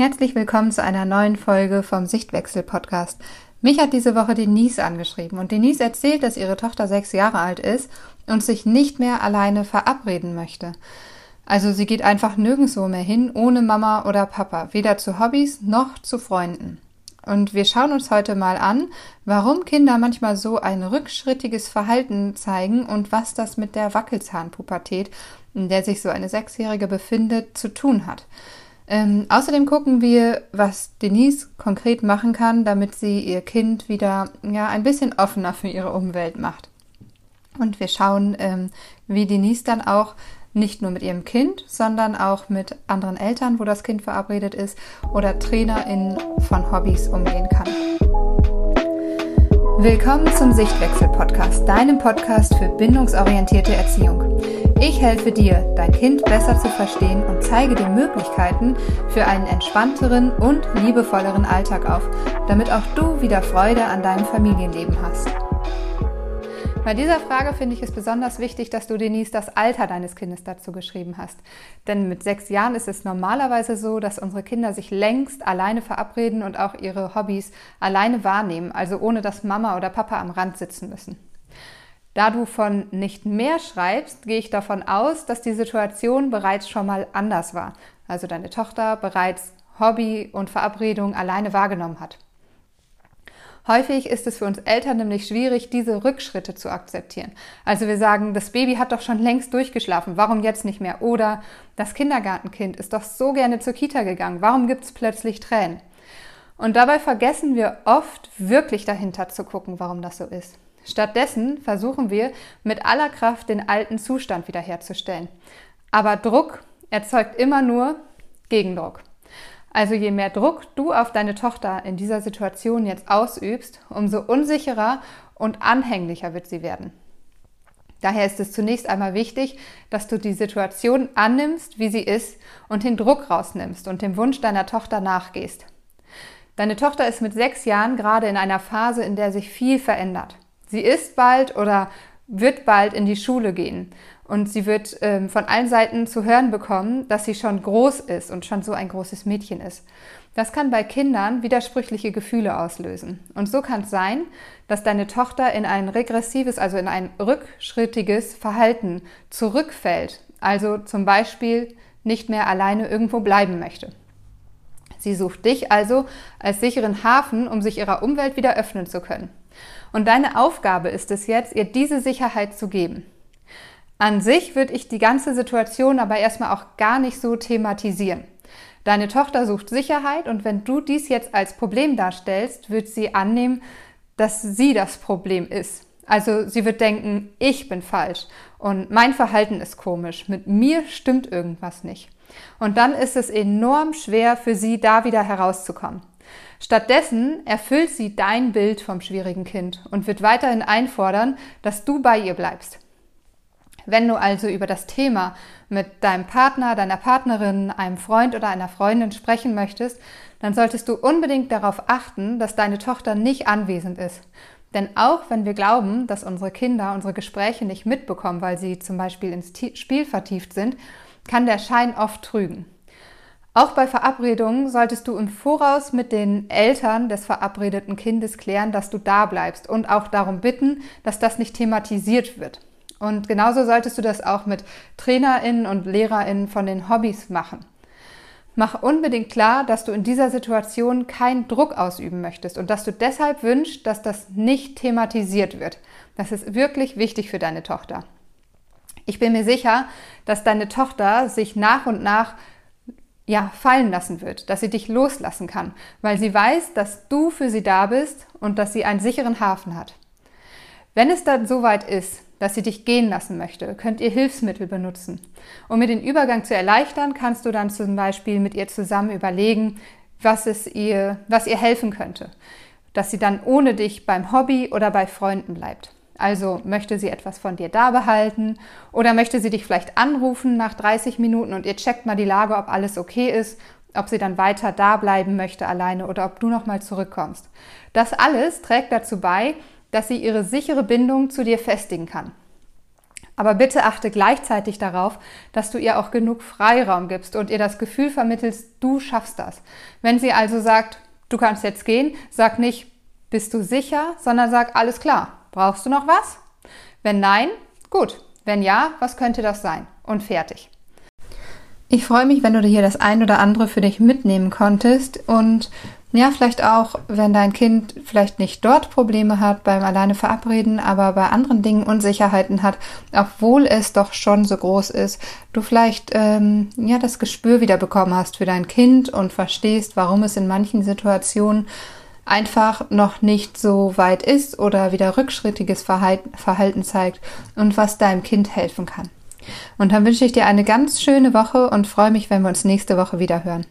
Herzlich willkommen zu einer neuen Folge vom Sichtwechsel Podcast. Mich hat diese Woche Denise angeschrieben und Denise erzählt, dass ihre Tochter sechs Jahre alt ist und sich nicht mehr alleine verabreden möchte. Also sie geht einfach nirgendwo mehr hin ohne Mama oder Papa, weder zu Hobbys noch zu Freunden. Und wir schauen uns heute mal an, warum Kinder manchmal so ein rückschrittiges Verhalten zeigen und was das mit der Wackelzahnpubertät, in der sich so eine Sechsjährige befindet, zu tun hat. Ähm, außerdem gucken wir, was Denise konkret machen kann, damit sie ihr Kind wieder ja, ein bisschen offener für ihre Umwelt macht. Und wir schauen, ähm, wie Denise dann auch nicht nur mit ihrem Kind, sondern auch mit anderen Eltern, wo das Kind verabredet ist, oder TrainerInnen von Hobbys umgehen kann. Willkommen zum Sichtwechsel-Podcast, deinem Podcast für bindungsorientierte Erziehung. Ich helfe dir, dein Kind besser zu verstehen und zeige dir Möglichkeiten für einen entspannteren und liebevolleren Alltag auf, damit auch du wieder Freude an deinem Familienleben hast. Bei dieser Frage finde ich es besonders wichtig, dass du Denise das Alter deines Kindes dazu geschrieben hast. Denn mit sechs Jahren ist es normalerweise so, dass unsere Kinder sich längst alleine verabreden und auch ihre Hobbys alleine wahrnehmen, also ohne dass Mama oder Papa am Rand sitzen müssen. Da du von nicht mehr schreibst, gehe ich davon aus, dass die Situation bereits schon mal anders war. Also deine Tochter bereits Hobby und Verabredung alleine wahrgenommen hat. Häufig ist es für uns Eltern nämlich schwierig, diese Rückschritte zu akzeptieren. Also wir sagen, das Baby hat doch schon längst durchgeschlafen, warum jetzt nicht mehr? Oder das Kindergartenkind ist doch so gerne zur Kita gegangen, warum gibt es plötzlich Tränen? Und dabei vergessen wir oft wirklich dahinter zu gucken, warum das so ist. Stattdessen versuchen wir mit aller Kraft den alten Zustand wiederherzustellen. Aber Druck erzeugt immer nur Gegendruck. Also je mehr Druck du auf deine Tochter in dieser Situation jetzt ausübst, umso unsicherer und anhänglicher wird sie werden. Daher ist es zunächst einmal wichtig, dass du die Situation annimmst, wie sie ist und den Druck rausnimmst und dem Wunsch deiner Tochter nachgehst. Deine Tochter ist mit sechs Jahren gerade in einer Phase, in der sich viel verändert. Sie ist bald oder wird bald in die Schule gehen und sie wird ähm, von allen Seiten zu hören bekommen, dass sie schon groß ist und schon so ein großes Mädchen ist. Das kann bei Kindern widersprüchliche Gefühle auslösen. Und so kann es sein, dass deine Tochter in ein regressives, also in ein rückschrittiges Verhalten zurückfällt. Also zum Beispiel nicht mehr alleine irgendwo bleiben möchte. Sie sucht dich also als sicheren Hafen, um sich ihrer Umwelt wieder öffnen zu können. Und deine Aufgabe ist es jetzt, ihr diese Sicherheit zu geben. An sich würde ich die ganze Situation aber erstmal auch gar nicht so thematisieren. Deine Tochter sucht Sicherheit und wenn du dies jetzt als Problem darstellst, wird sie annehmen, dass sie das Problem ist. Also sie wird denken, ich bin falsch und mein Verhalten ist komisch, mit mir stimmt irgendwas nicht. Und dann ist es enorm schwer für sie, da wieder herauszukommen. Stattdessen erfüllt sie dein Bild vom schwierigen Kind und wird weiterhin einfordern, dass du bei ihr bleibst. Wenn du also über das Thema mit deinem Partner, deiner Partnerin, einem Freund oder einer Freundin sprechen möchtest, dann solltest du unbedingt darauf achten, dass deine Tochter nicht anwesend ist. Denn auch wenn wir glauben, dass unsere Kinder unsere Gespräche nicht mitbekommen, weil sie zum Beispiel ins Spiel vertieft sind, kann der Schein oft trügen. Auch bei Verabredungen solltest du im Voraus mit den Eltern des verabredeten Kindes klären, dass du da bleibst und auch darum bitten, dass das nicht thematisiert wird. Und genauso solltest du das auch mit Trainerinnen und Lehrerinnen von den Hobbys machen. Mach unbedingt klar, dass du in dieser Situation keinen Druck ausüben möchtest und dass du deshalb wünschst, dass das nicht thematisiert wird. Das ist wirklich wichtig für deine Tochter. Ich bin mir sicher, dass deine Tochter sich nach und nach ja, fallen lassen wird, dass sie dich loslassen kann, weil sie weiß, dass du für sie da bist und dass sie einen sicheren Hafen hat. Wenn es dann soweit ist, dass sie dich gehen lassen möchte, könnt ihr Hilfsmittel benutzen. Um mir den Übergang zu erleichtern, kannst du dann zum Beispiel mit ihr zusammen überlegen, was es ihr, was ihr helfen könnte, dass sie dann ohne dich beim Hobby oder bei Freunden bleibt. Also möchte sie etwas von dir da behalten oder möchte sie dich vielleicht anrufen nach 30 Minuten und ihr checkt mal die Lage, ob alles okay ist, ob sie dann weiter da bleiben möchte alleine oder ob du noch mal zurückkommst. Das alles trägt dazu bei, dass sie ihre sichere Bindung zu dir festigen kann. Aber bitte achte gleichzeitig darauf, dass du ihr auch genug Freiraum gibst und ihr das Gefühl vermittelst, du schaffst das. Wenn sie also sagt, du kannst jetzt gehen, sag nicht, bist du sicher, sondern sag, alles klar, brauchst du noch was? Wenn nein, gut. Wenn ja, was könnte das sein? Und fertig. Ich freue mich, wenn du dir hier das ein oder andere für dich mitnehmen konntest und ja, vielleicht auch, wenn dein Kind vielleicht nicht dort Probleme hat beim alleine verabreden, aber bei anderen Dingen Unsicherheiten hat, obwohl es doch schon so groß ist, du vielleicht ähm, ja das Gespür wieder bekommen hast für dein Kind und verstehst, warum es in manchen Situationen einfach noch nicht so weit ist oder wieder rückschrittiges Verhalten zeigt und was deinem Kind helfen kann. Und dann wünsche ich dir eine ganz schöne Woche und freue mich, wenn wir uns nächste Woche wieder hören.